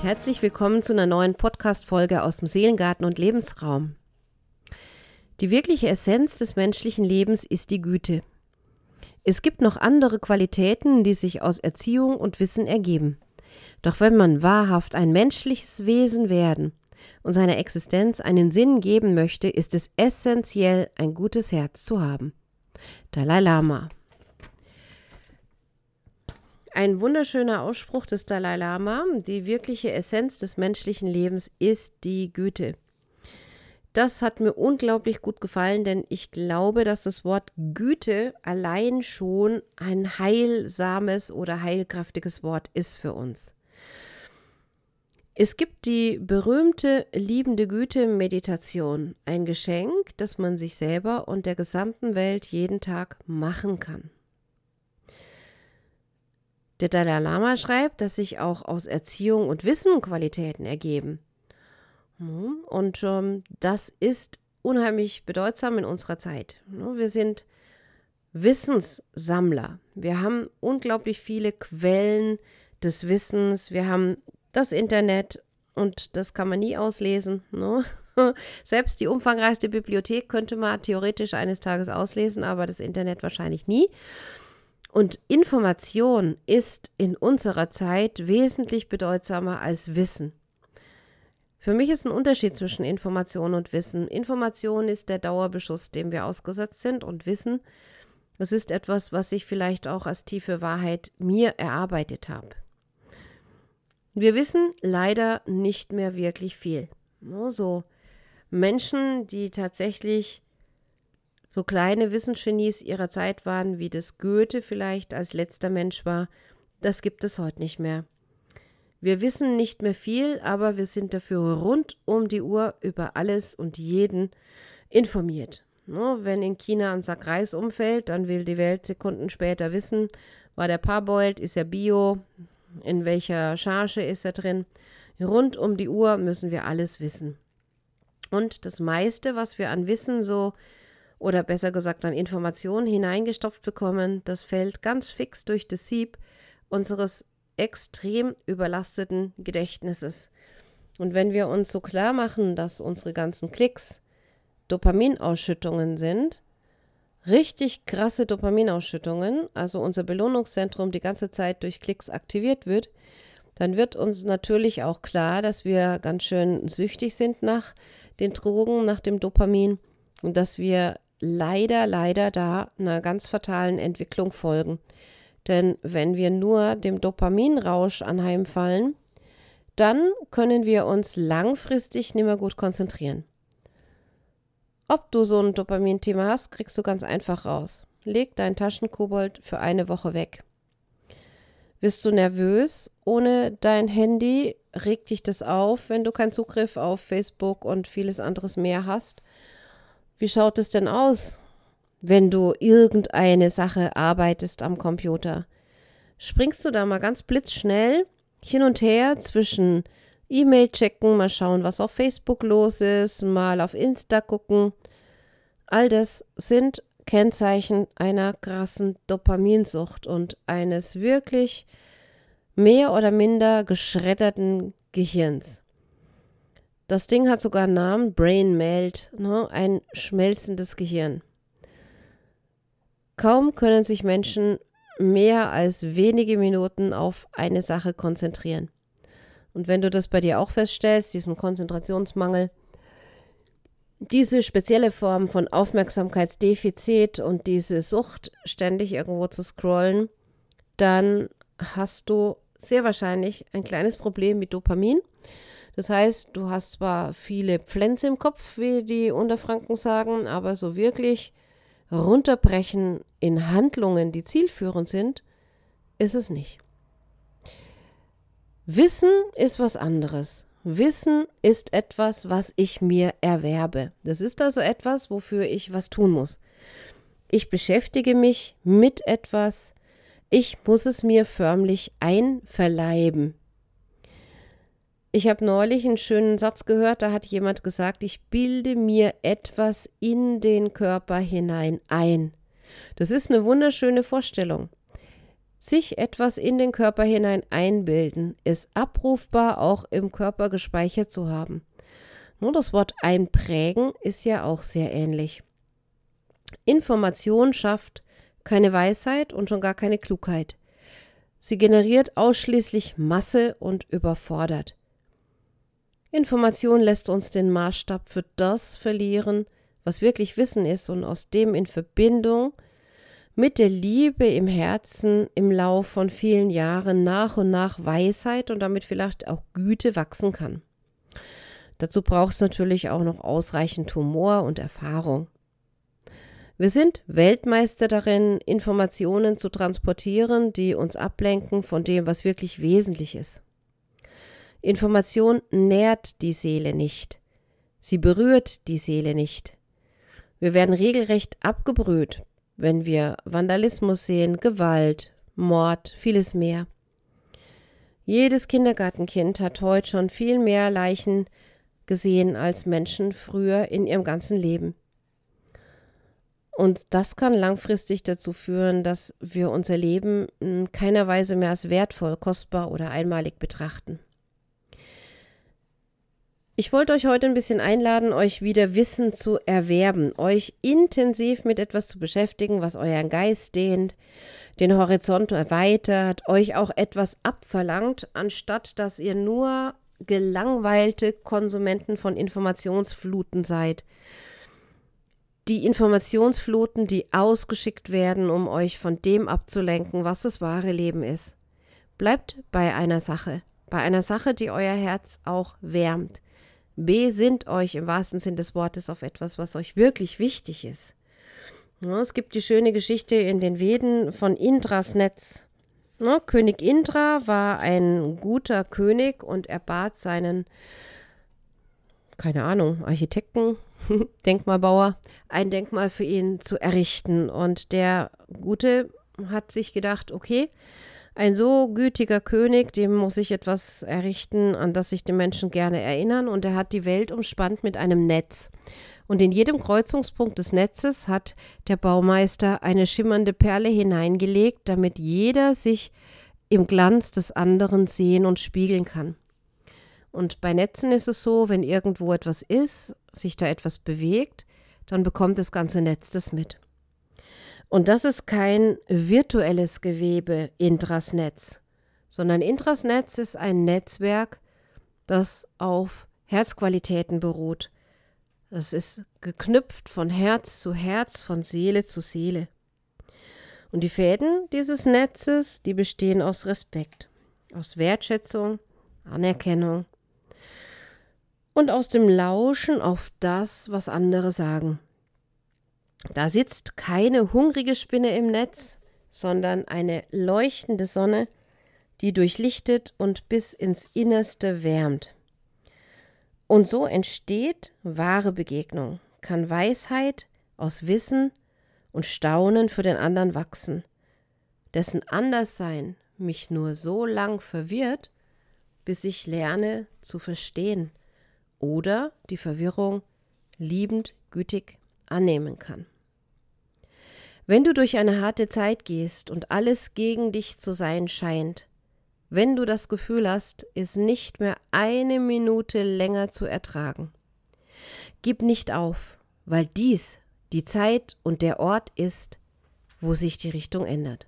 Herzlich willkommen zu einer neuen Podcast-Folge aus dem Seelengarten und Lebensraum. Die wirkliche Essenz des menschlichen Lebens ist die Güte. Es gibt noch andere Qualitäten, die sich aus Erziehung und Wissen ergeben. Doch wenn man wahrhaft ein menschliches Wesen werden und seiner Existenz einen Sinn geben möchte, ist es essentiell, ein gutes Herz zu haben. Dalai Lama ein wunderschöner Ausspruch des Dalai Lama. Die wirkliche Essenz des menschlichen Lebens ist die Güte. Das hat mir unglaublich gut gefallen, denn ich glaube, dass das Wort Güte allein schon ein heilsames oder heilkräftiges Wort ist für uns. Es gibt die berühmte liebende Güte-Meditation, ein Geschenk, das man sich selber und der gesamten Welt jeden Tag machen kann. Der Dalai Lama schreibt, dass sich auch aus Erziehung und Wissen Qualitäten ergeben. Hm, und ähm, das ist unheimlich bedeutsam in unserer Zeit. Ne, wir sind Wissenssammler. Wir haben unglaublich viele Quellen des Wissens. Wir haben das Internet und das kann man nie auslesen. Ne? Selbst die umfangreichste Bibliothek könnte man theoretisch eines Tages auslesen, aber das Internet wahrscheinlich nie. Und Information ist in unserer Zeit wesentlich bedeutsamer als Wissen. Für mich ist ein Unterschied zwischen Information und Wissen. Information ist der Dauerbeschuss, dem wir ausgesetzt sind, und Wissen, das ist etwas, was ich vielleicht auch als tiefe Wahrheit mir erarbeitet habe. Wir wissen leider nicht mehr wirklich viel. So Menschen, die tatsächlich so kleine Wissensgenies ihrer Zeit waren, wie das Goethe vielleicht als letzter Mensch war, das gibt es heute nicht mehr. Wir wissen nicht mehr viel, aber wir sind dafür rund um die Uhr über alles und jeden informiert. Wenn in China ein Sack Reis umfällt, dann will die Welt Sekunden später wissen, war der Parboiled, ist er bio, in welcher Charge ist er drin. Rund um die Uhr müssen wir alles wissen. Und das meiste, was wir an Wissen so oder besser gesagt an Informationen hineingestopft bekommen, das fällt ganz fix durch das Sieb unseres extrem überlasteten Gedächtnisses. Und wenn wir uns so klar machen, dass unsere ganzen Klicks Dopaminausschüttungen sind, richtig krasse Dopaminausschüttungen, also unser Belohnungszentrum die ganze Zeit durch Klicks aktiviert wird, dann wird uns natürlich auch klar, dass wir ganz schön süchtig sind nach den Drogen, nach dem Dopamin und dass wir leider, leider da einer ganz fatalen Entwicklung folgen. Denn wenn wir nur dem Dopaminrausch anheimfallen, dann können wir uns langfristig nicht mehr gut konzentrieren. Ob du so ein Dopamin-Thema hast, kriegst du ganz einfach raus. Leg dein Taschenkobold für eine Woche weg. Bist du nervös ohne dein Handy? Regt dich das auf, wenn du keinen Zugriff auf Facebook und vieles anderes mehr hast? Wie schaut es denn aus, wenn du irgendeine Sache arbeitest am Computer? Springst du da mal ganz blitzschnell hin und her zwischen E-Mail checken, mal schauen, was auf Facebook los ist, mal auf Insta gucken. All das sind Kennzeichen einer krassen Dopaminsucht und eines wirklich mehr oder minder geschredderten Gehirns. Das Ding hat sogar einen Namen, Brain Melt, ne? ein schmelzendes Gehirn. Kaum können sich Menschen mehr als wenige Minuten auf eine Sache konzentrieren. Und wenn du das bei dir auch feststellst, diesen Konzentrationsmangel, diese spezielle Form von Aufmerksamkeitsdefizit und diese Sucht, ständig irgendwo zu scrollen, dann hast du sehr wahrscheinlich ein kleines Problem mit Dopamin das heißt, du hast zwar viele Pflänze im Kopf, wie die Unterfranken sagen, aber so wirklich runterbrechen in Handlungen, die zielführend sind, ist es nicht. Wissen ist was anderes. Wissen ist etwas, was ich mir erwerbe. Das ist also etwas, wofür ich was tun muss. Ich beschäftige mich mit etwas, ich muss es mir förmlich einverleiben. Ich habe neulich einen schönen Satz gehört, da hat jemand gesagt, ich bilde mir etwas in den Körper hinein ein. Das ist eine wunderschöne Vorstellung. sich etwas in den Körper hinein einbilden, es abrufbar auch im Körper gespeichert zu haben. Nur das Wort einprägen ist ja auch sehr ähnlich. Information schafft keine Weisheit und schon gar keine Klugheit. Sie generiert ausschließlich Masse und überfordert. Information lässt uns den Maßstab für das verlieren, was wirklich Wissen ist und aus dem in Verbindung mit der Liebe im Herzen im Lauf von vielen Jahren nach und nach Weisheit und damit vielleicht auch Güte wachsen kann. Dazu braucht es natürlich auch noch ausreichend Humor und Erfahrung. Wir sind Weltmeister darin, Informationen zu transportieren, die uns ablenken von dem, was wirklich wesentlich ist. Information nährt die Seele nicht. Sie berührt die Seele nicht. Wir werden regelrecht abgebrüht, wenn wir Vandalismus sehen, Gewalt, Mord, vieles mehr. Jedes Kindergartenkind hat heute schon viel mehr Leichen gesehen als Menschen früher in ihrem ganzen Leben. Und das kann langfristig dazu führen, dass wir unser Leben in keiner Weise mehr als wertvoll, kostbar oder einmalig betrachten. Ich wollte euch heute ein bisschen einladen, euch wieder Wissen zu erwerben, euch intensiv mit etwas zu beschäftigen, was euren Geist dehnt, den Horizont erweitert, euch auch etwas abverlangt, anstatt dass ihr nur gelangweilte Konsumenten von Informationsfluten seid. Die Informationsfluten, die ausgeschickt werden, um euch von dem abzulenken, was das wahre Leben ist. Bleibt bei einer Sache, bei einer Sache, die euer Herz auch wärmt besinnt euch im wahrsten Sinn des Wortes auf etwas, was euch wirklich wichtig ist. Es gibt die schöne Geschichte in den Veden von Indras Netz. König Indra war ein guter König und er bat seinen, keine Ahnung, Architekten, Denkmalbauer, ein Denkmal für ihn zu errichten. Und der Gute hat sich gedacht, okay, ein so gütiger König, dem muss ich etwas errichten, an das sich die Menschen gerne erinnern, und er hat die Welt umspannt mit einem Netz. Und in jedem Kreuzungspunkt des Netzes hat der Baumeister eine schimmernde Perle hineingelegt, damit jeder sich im Glanz des anderen sehen und spiegeln kann. Und bei Netzen ist es so, wenn irgendwo etwas ist, sich da etwas bewegt, dann bekommt das ganze Netz das mit. Und das ist kein virtuelles Gewebe Intrasnetz, sondern Intrasnetz ist ein Netzwerk, das auf Herzqualitäten beruht. Das ist geknüpft von Herz zu Herz, von Seele zu Seele. Und die Fäden dieses Netzes, die bestehen aus Respekt, aus Wertschätzung, Anerkennung und aus dem Lauschen auf das, was andere sagen. Da sitzt keine hungrige Spinne im Netz, sondern eine leuchtende Sonne, die durchlichtet und bis ins Innerste wärmt. Und so entsteht wahre Begegnung, kann Weisheit aus Wissen und Staunen für den anderen wachsen, dessen Anderssein mich nur so lang verwirrt, bis ich lerne zu verstehen oder die Verwirrung liebend gütig annehmen kann. Wenn du durch eine harte Zeit gehst und alles gegen dich zu sein scheint, wenn du das Gefühl hast, es nicht mehr eine Minute länger zu ertragen, gib nicht auf, weil dies die Zeit und der Ort ist, wo sich die Richtung ändert.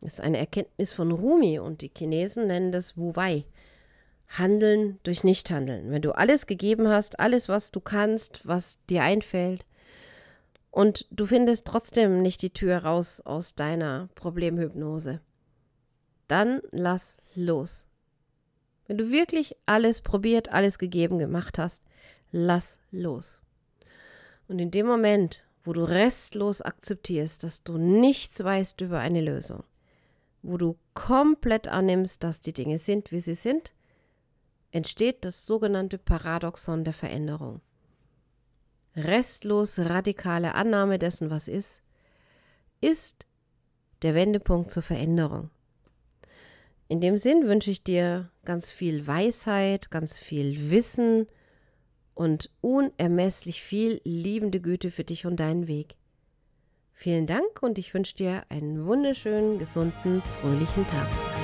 Das ist eine Erkenntnis von Rumi und die Chinesen nennen das Wu Wei. Handeln durch Nichthandeln. Wenn du alles gegeben hast, alles, was du kannst, was dir einfällt, und du findest trotzdem nicht die Tür raus aus deiner Problemhypnose, dann lass los. Wenn du wirklich alles probiert, alles gegeben gemacht hast, lass los. Und in dem Moment, wo du restlos akzeptierst, dass du nichts weißt über eine Lösung, wo du komplett annimmst, dass die Dinge sind, wie sie sind, entsteht das sogenannte Paradoxon der Veränderung restlos radikale Annahme dessen, was ist, ist der Wendepunkt zur Veränderung. In dem Sinn wünsche ich dir ganz viel Weisheit, ganz viel Wissen und unermesslich viel liebende Güte für dich und deinen Weg. Vielen Dank und ich wünsche dir einen wunderschönen, gesunden, fröhlichen Tag.